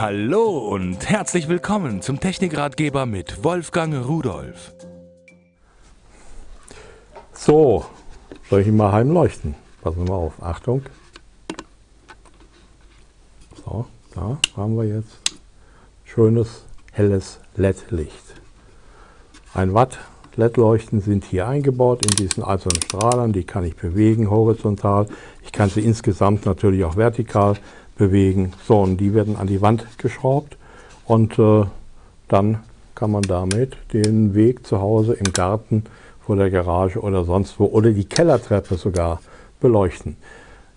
Hallo und herzlich willkommen zum Technikratgeber mit Wolfgang Rudolf. So, soll ich ihn mal heimleuchten? Passen wir mal auf. Achtung. So, da haben wir jetzt schönes, helles LED-Licht. Ein Watt LED-Leuchten sind hier eingebaut in diesen einzelnen Strahlern. Die kann ich bewegen horizontal. Ich kann sie insgesamt natürlich auch vertikal bewegen. So, und die werden an die Wand geschraubt und äh, dann kann man damit den Weg zu Hause im Garten, vor der Garage oder sonst wo oder die Kellertreppe sogar beleuchten.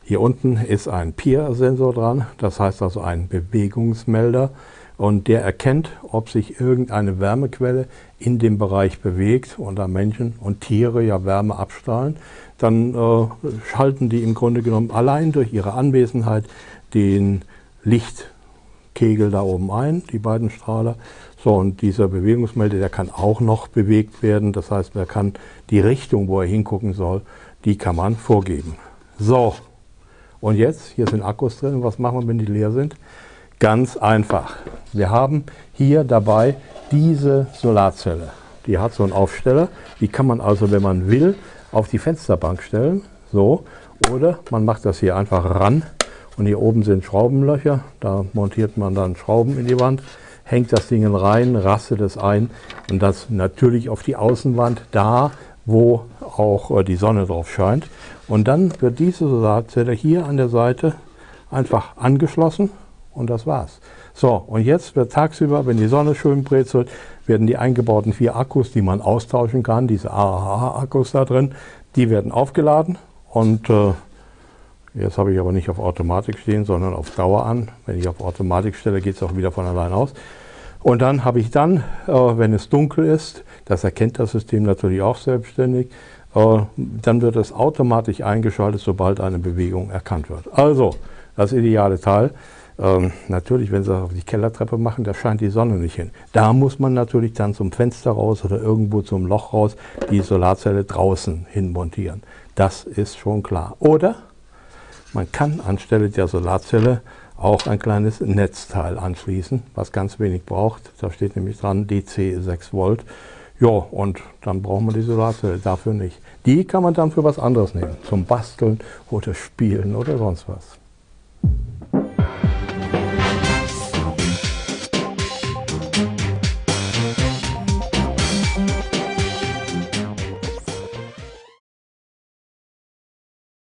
Hier unten ist ein Peer-Sensor dran, das heißt also ein Bewegungsmelder und der erkennt, ob sich irgendeine Wärmequelle in dem Bereich bewegt und da Menschen und Tiere ja Wärme abstrahlen, dann äh, schalten die im Grunde genommen allein durch ihre Anwesenheit den Lichtkegel da oben ein, die beiden Strahler. So, und dieser Bewegungsmelder, der kann auch noch bewegt werden. Das heißt, man kann die Richtung, wo er hingucken soll, die kann man vorgeben. So, und jetzt, hier sind Akkus drin. Was machen wir, wenn die leer sind? Ganz einfach. Wir haben hier dabei diese Solarzelle. Die hat so einen Aufsteller. Die kann man also, wenn man will, auf die Fensterbank stellen. So. Oder man macht das hier einfach ran und hier oben sind Schraubenlöcher, da montiert man dann Schrauben in die Wand, hängt das Ding rein, rastet es ein und das natürlich auf die Außenwand, da wo auch äh, die Sonne drauf scheint. Und dann wird diese Solarzelle hier an der Seite einfach angeschlossen und das war's. So, und jetzt wird tagsüber, wenn die Sonne schön brezelt, werden die eingebauten vier Akkus, die man austauschen kann, diese AHA-Akkus da drin, die werden aufgeladen und äh, Jetzt habe ich aber nicht auf Automatik stehen, sondern auf Dauer an. Wenn ich auf Automatik stelle, geht es auch wieder von allein aus. Und dann habe ich dann, äh, wenn es dunkel ist, das erkennt das System natürlich auch selbstständig, äh, dann wird es automatisch eingeschaltet, sobald eine Bewegung erkannt wird. Also, das ideale Teil. Ähm, natürlich, wenn Sie das auf die Kellertreppe machen, da scheint die Sonne nicht hin. Da muss man natürlich dann zum Fenster raus oder irgendwo zum Loch raus die Solarzelle draußen hin montieren. Das ist schon klar. Oder man kann anstelle der Solarzelle auch ein kleines Netzteil anschließen, was ganz wenig braucht. Da steht nämlich dran DC 6 Volt. Ja, und dann braucht man die Solarzelle dafür nicht. Die kann man dann für was anderes nehmen, zum Basteln oder Spielen oder sonst was.